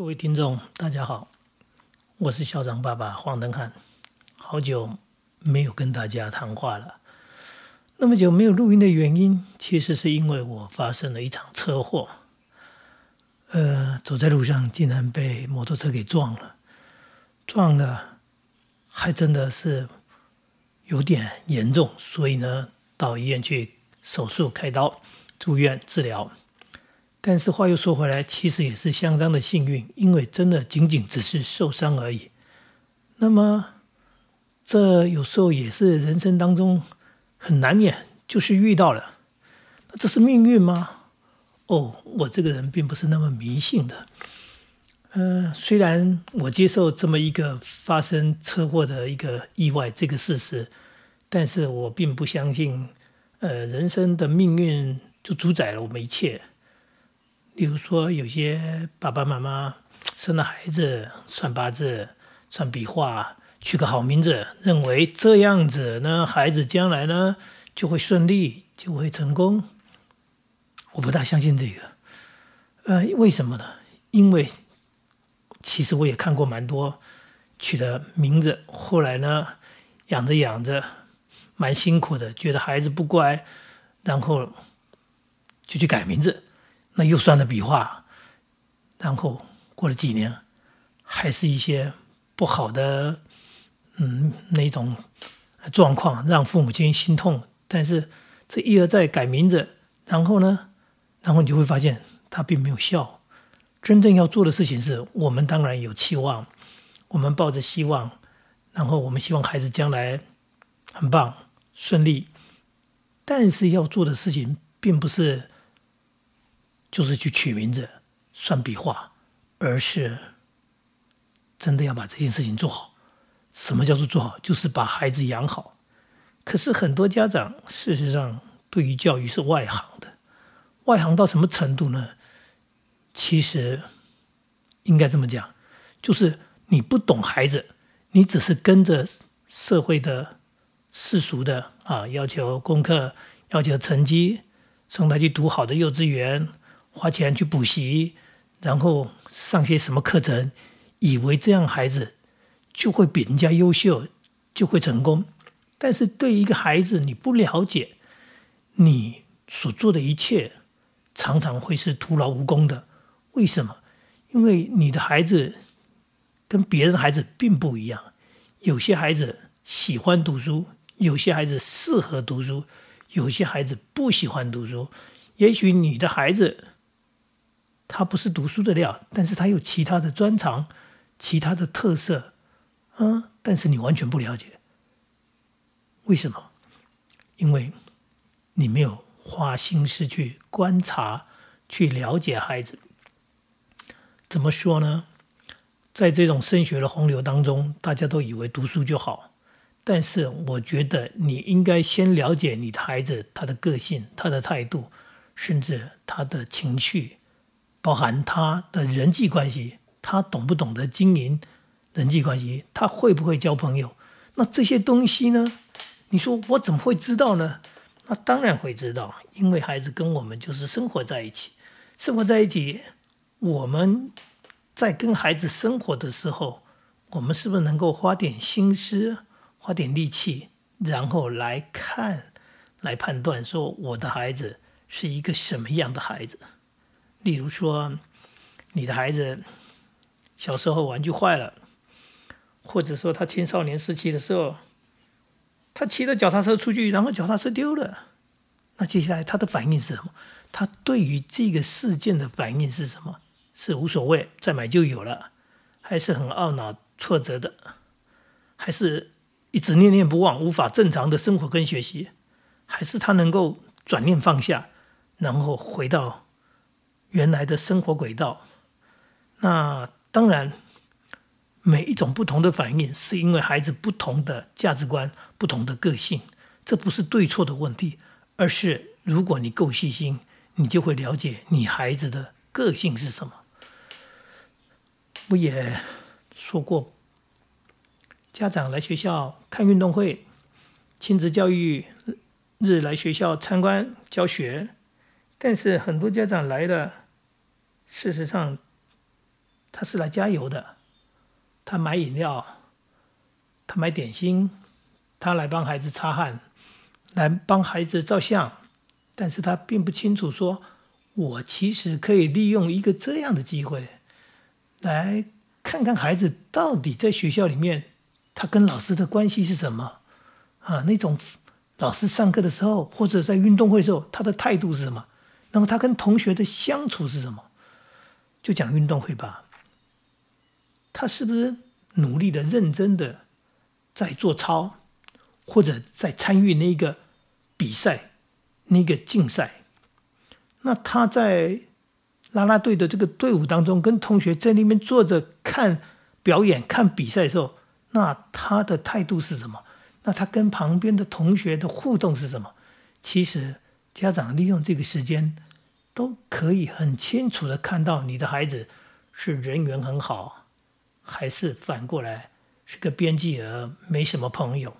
各位听众，大家好，我是校长爸爸黄登汉，好久没有跟大家谈话了。那么久没有录音的原因，其实是因为我发生了一场车祸，呃，走在路上竟然被摩托车给撞了，撞了还真的是有点严重，所以呢，到医院去手术开刀，住院治疗。但是话又说回来，其实也是相当的幸运，因为真的仅仅只是受伤而已。那么，这有时候也是人生当中很难免，就是遇到了。那这是命运吗？哦，我这个人并不是那么迷信的。呃，虽然我接受这么一个发生车祸的一个意外这个事实，但是我并不相信，呃，人生的命运就主宰了我们一切。例如说，有些爸爸妈妈生了孩子，算八字、算笔画，取个好名字，认为这样子呢，孩子将来呢就会顺利，就会成功。我不大相信这个。呃，为什么呢？因为其实我也看过蛮多取的名字，后来呢养着养着蛮辛苦的，觉得孩子不乖，然后就去改名字。那又算了笔画，然后过了几年，还是一些不好的，嗯，那种状况让父母亲心痛。但是这一而再改名字，然后呢，然后你就会发现他并没有效。真正要做的事情是我们当然有期望，我们抱着希望，然后我们希望孩子将来很棒顺利。但是要做的事情并不是。就是去取名字、算笔画，而是真的要把这件事情做好。什么叫做做好？就是把孩子养好。可是很多家长事实上对于教育是外行的，外行到什么程度呢？其实应该这么讲，就是你不懂孩子，你只是跟着社会的世俗的啊要求功课、要求成绩，送他去读好的幼稚园。花钱去补习，然后上些什么课程，以为这样孩子就会比人家优秀，就会成功。但是对一个孩子，你不了解，你所做的一切常常会是徒劳无功的。为什么？因为你的孩子跟别人孩子并不一样。有些孩子喜欢读书，有些孩子适合读书，有些孩子不喜欢读书。也许你的孩子。他不是读书的料，但是他有其他的专长，其他的特色，嗯，但是你完全不了解，为什么？因为你没有花心思去观察、去了解孩子。怎么说呢？在这种升学的洪流当中，大家都以为读书就好，但是我觉得你应该先了解你的孩子，他的个性、他的态度，甚至他的情绪。包含他的人际关系，他懂不懂得经营人际关系，他会不会交朋友？那这些东西呢？你说我怎么会知道呢？那当然会知道，因为孩子跟我们就是生活在一起，生活在一起，我们在跟孩子生活的时候，我们是不是能够花点心思、花点力气，然后来看、来判断，说我的孩子是一个什么样的孩子？例如说，你的孩子小时候玩具坏了，或者说他青少年时期的时候，他骑着脚踏车出去，然后脚踏车丢了，那接下来他的反应是什么？他对于这个事件的反应是什么？是无所谓，再买就有了，还是很懊恼、挫折的，还是一直念念不忘，无法正常的生活跟学习，还是他能够转念放下，然后回到？原来的生活轨道，那当然，每一种不同的反应，是因为孩子不同的价值观、不同的个性，这不是对错的问题，而是如果你够细心，你就会了解你孩子的个性是什么。我也说过，家长来学校看运动会，亲子教育日来学校参观教学，但是很多家长来了。事实上，他是来加油的，他买饮料，他买点心，他来帮孩子擦汗，来帮孩子照相，但是他并不清楚说，我其实可以利用一个这样的机会，来看看孩子到底在学校里面，他跟老师的关系是什么啊？那种老师上课的时候，或者在运动会的时候，他的态度是什么？然后他跟同学的相处是什么？就讲运动会吧，他是不是努力的、认真的在做操，或者在参与那个比赛、那个竞赛？那他在啦啦队的这个队伍当中，跟同学在那边坐着看表演、看比赛的时候，那他的态度是什么？那他跟旁边的同学的互动是什么？其实。家长利用这个时间，都可以很清楚的看到你的孩子是人缘很好，还是反过来是个边际儿，没什么朋友。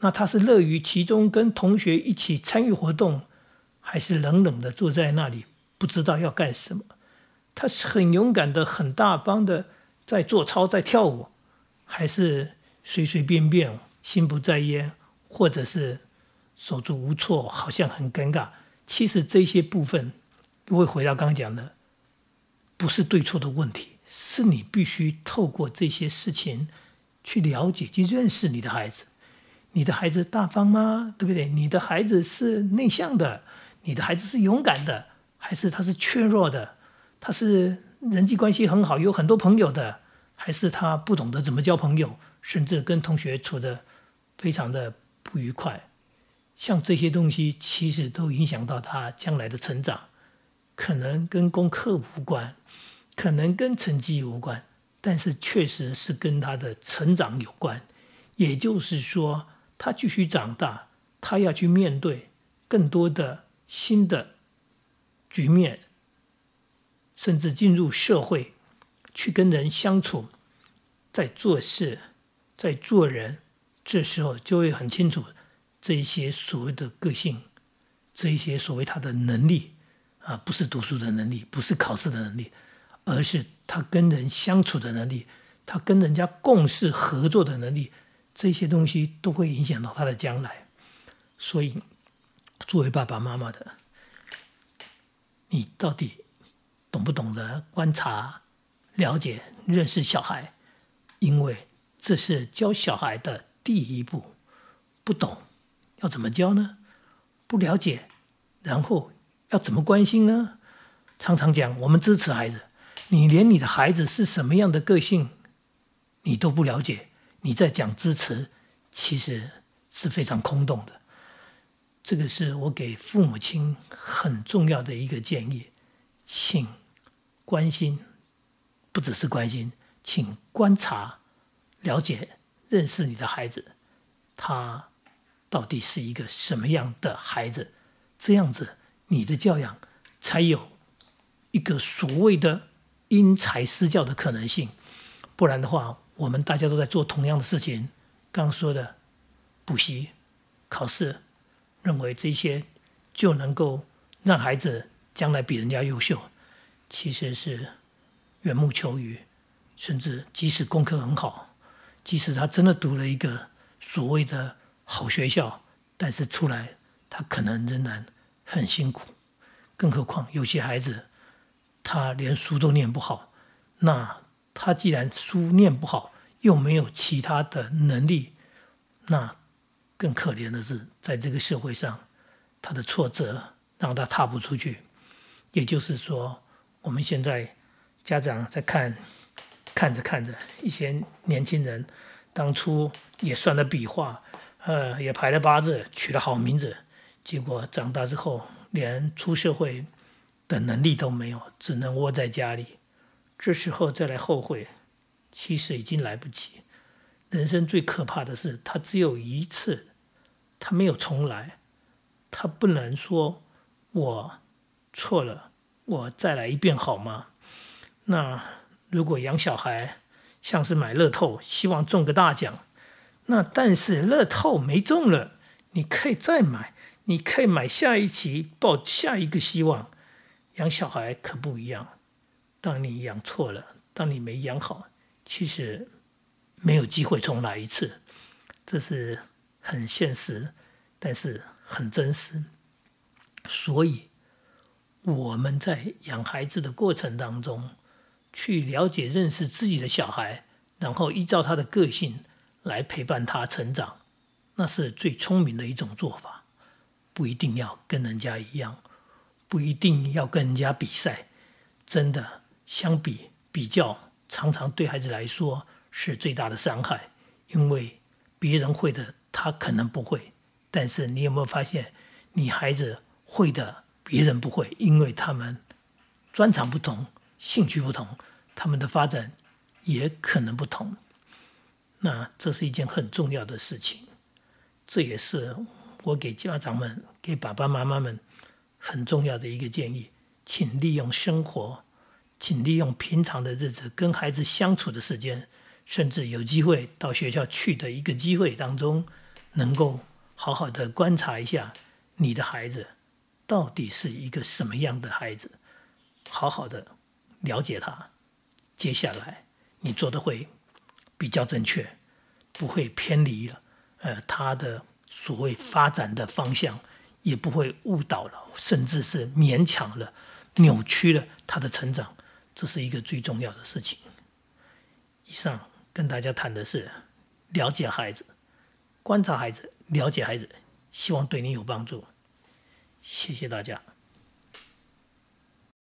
那他是乐于其中跟同学一起参与活动，还是冷冷的坐在那里不知道要干什么？他是很勇敢的、很大方的在做操、在跳舞，还是随随便便、心不在焉，或者是？手足无措，好像很尴尬。其实这些部分，会回到刚刚讲的，不是对错的问题，是你必须透过这些事情去了解、去认识你的孩子。你的孩子大方吗？对不对？你的孩子是内向的，你的孩子是勇敢的，还是他是怯弱的？他是人际关系很好，有很多朋友的，还是他不懂得怎么交朋友，甚至跟同学处的非常的不愉快？像这些东西，其实都影响到他将来的成长，可能跟功课无关，可能跟成绩无关，但是确实是跟他的成长有关。也就是说，他继续长大，他要去面对更多的新的局面，甚至进入社会，去跟人相处，在做事，在做人，这时候就会很清楚。这一些所谓的个性，这一些所谓他的能力啊，不是读书的能力，不是考试的能力，而是他跟人相处的能力，他跟人家共事合作的能力，这些东西都会影响到他的将来。所以，作为爸爸妈妈的，你到底懂不懂得观察、了解、认识小孩？因为这是教小孩的第一步，不懂。要怎么教呢？不了解，然后要怎么关心呢？常常讲，我们支持孩子，你连你的孩子是什么样的个性，你都不了解，你在讲支持，其实是非常空洞的。这个是我给父母亲很重要的一个建议，请关心，不只是关心，请观察、了解、认识你的孩子，他。到底是一个什么样的孩子？这样子，你的教养才有一个所谓的因材施教的可能性。不然的话，我们大家都在做同样的事情。刚说的补习、考试，认为这些就能够让孩子将来比人家优秀，其实是缘木求鱼。甚至即使功课很好，即使他真的读了一个所谓的。好学校，但是出来他可能仍然很辛苦，更何况有些孩子他连书都念不好，那他既然书念不好，又没有其他的能力，那更可怜的是，在这个社会上，他的挫折让他踏不出去。也就是说，我们现在家长在看，看着看着，一些年轻人当初也算了笔画。呃，也排了八字，取了好名字，结果长大之后连出社会的能力都没有，只能窝在家里。这时候再来后悔，其实已经来不及。人生最可怕的是，他只有一次，他没有重来，他不能说我错了，我再来一遍好吗？那如果养小孩像是买乐透，希望中个大奖。那但是乐透没中了，你可以再买，你可以买下一期，抱下一个希望。养小孩可不一样，当你养错了，当你没养好，其实没有机会重来一次，这是很现实，但是很真实。所以我们在养孩子的过程当中，去了解、认识自己的小孩，然后依照他的个性来陪伴他成长，那是最聪明的一种做法。不一定要跟人家一样，不一定要跟人家比赛。真的，相比比较，常常对孩子来说是最大的伤害，因为别人会的，他可能不会。但是你有没有发现，你孩子会的，别人不会，因为他们专长不同，兴趣不同，他们的发展也可能不同。那这是一件很重要的事情，这也是我给家长们、给爸爸妈妈们很重要的一个建议。请利用生活，请利用平常的日子跟孩子相处的时间，甚至有机会到学校去的一个机会当中，能够好好的观察一下你的孩子到底是一个什么样的孩子，好好的了解他。接下来你做的会比较正确，不会偏离了呃他的所谓发展的方向，也不会误导了，甚至是勉强了。扭曲了他的成长，这是一个最重要的事情。以上跟大家谈的是了解孩子、观察孩子、了解孩子，希望对你有帮助。谢谢大家。